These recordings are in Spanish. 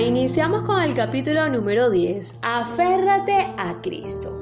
Iniciamos con el capítulo número 10, Aférrate a Cristo.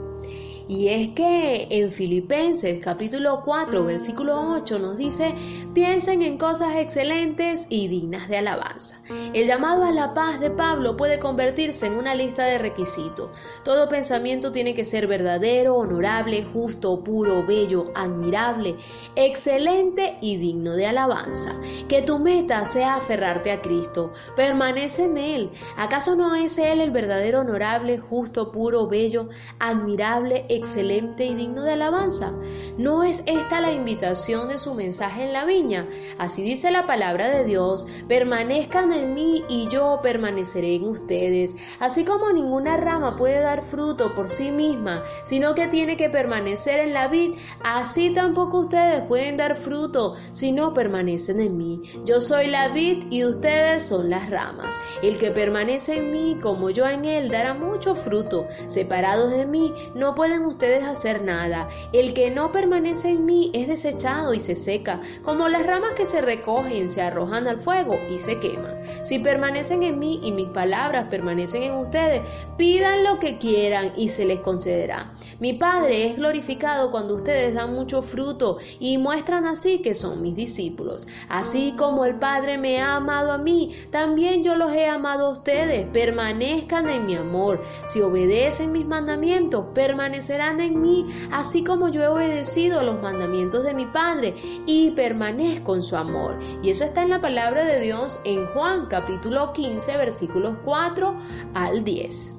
Y es que en Filipenses capítulo 4 versículo 8 nos dice, piensen en cosas excelentes y dignas de alabanza. El llamado a la paz de Pablo puede convertirse en una lista de requisitos. Todo pensamiento tiene que ser verdadero, honorable, justo, puro, bello, admirable, excelente y digno de alabanza. Que tu meta sea aferrarte a Cristo, permanece en Él. ¿Acaso no es Él el verdadero, honorable, justo, puro, bello, admirable, excelente y digno de alabanza. ¿No es esta la invitación de su mensaje en la viña? Así dice la palabra de Dios, permanezcan en mí y yo permaneceré en ustedes. Así como ninguna rama puede dar fruto por sí misma, sino que tiene que permanecer en la vid, así tampoco ustedes pueden dar fruto si no permanecen en mí. Yo soy la vid y ustedes son las ramas. El que permanece en mí como yo en él dará mucho fruto. Separados de mí no pueden ustedes hacer nada. El que no permanece en mí es desechado y se seca, como las ramas que se recogen, se arrojan al fuego y se queman. Si permanecen en mí y mis palabras permanecen en ustedes, pidan lo que quieran y se les concederá. Mi Padre es glorificado cuando ustedes dan mucho fruto y muestran así que son mis discípulos. Así como el Padre me ha amado a mí, también yo los he amado a ustedes. Permanezcan en mi amor. Si obedecen mis mandamientos, permanecerán en mí, así como yo he obedecido los mandamientos de mi Padre y permanezco en su amor. Y eso está en la palabra de Dios en Juan capítulo 15 versículos 4 al 10.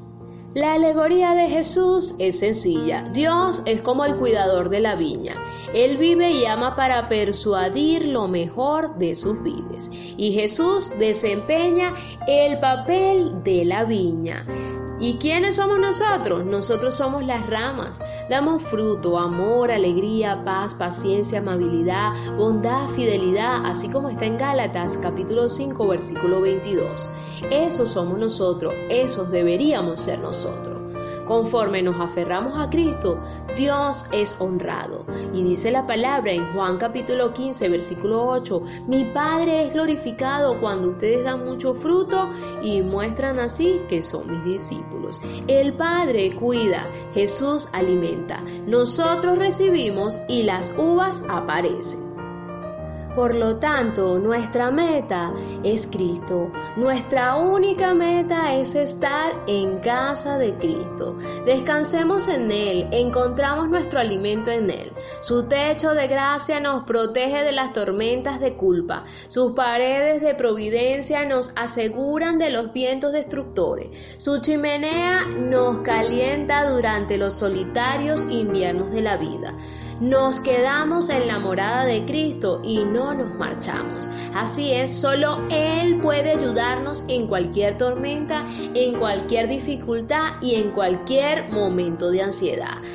La alegoría de Jesús es sencilla. Dios es como el cuidador de la viña. Él vive y ama para persuadir lo mejor de sus vides. Y Jesús desempeña el papel de la viña. ¿Y quiénes somos nosotros? Nosotros somos las ramas. Damos fruto, amor, alegría, paz, paciencia, amabilidad, bondad, fidelidad, así como está en Gálatas capítulo 5 versículo 22. Esos somos nosotros, esos deberíamos ser nosotros. Conforme nos aferramos a Cristo, Dios es honrado. Y dice la palabra en Juan capítulo 15, versículo 8, mi Padre es glorificado cuando ustedes dan mucho fruto y muestran así que son mis discípulos. El Padre cuida, Jesús alimenta, nosotros recibimos y las uvas aparecen. Por lo tanto, nuestra meta es Cristo. Nuestra única meta es estar en casa de Cristo. Descansemos en Él, encontramos nuestro alimento en Él. Su techo de gracia nos protege de las tormentas de culpa. Sus paredes de providencia nos aseguran de los vientos destructores. Su chimenea nos calienta durante los solitarios inviernos de la vida. Nos quedamos en la morada de Cristo y no nos marchamos. Así es, solo Él puede ayudarnos en cualquier tormenta, en cualquier dificultad y en cualquier momento de ansiedad.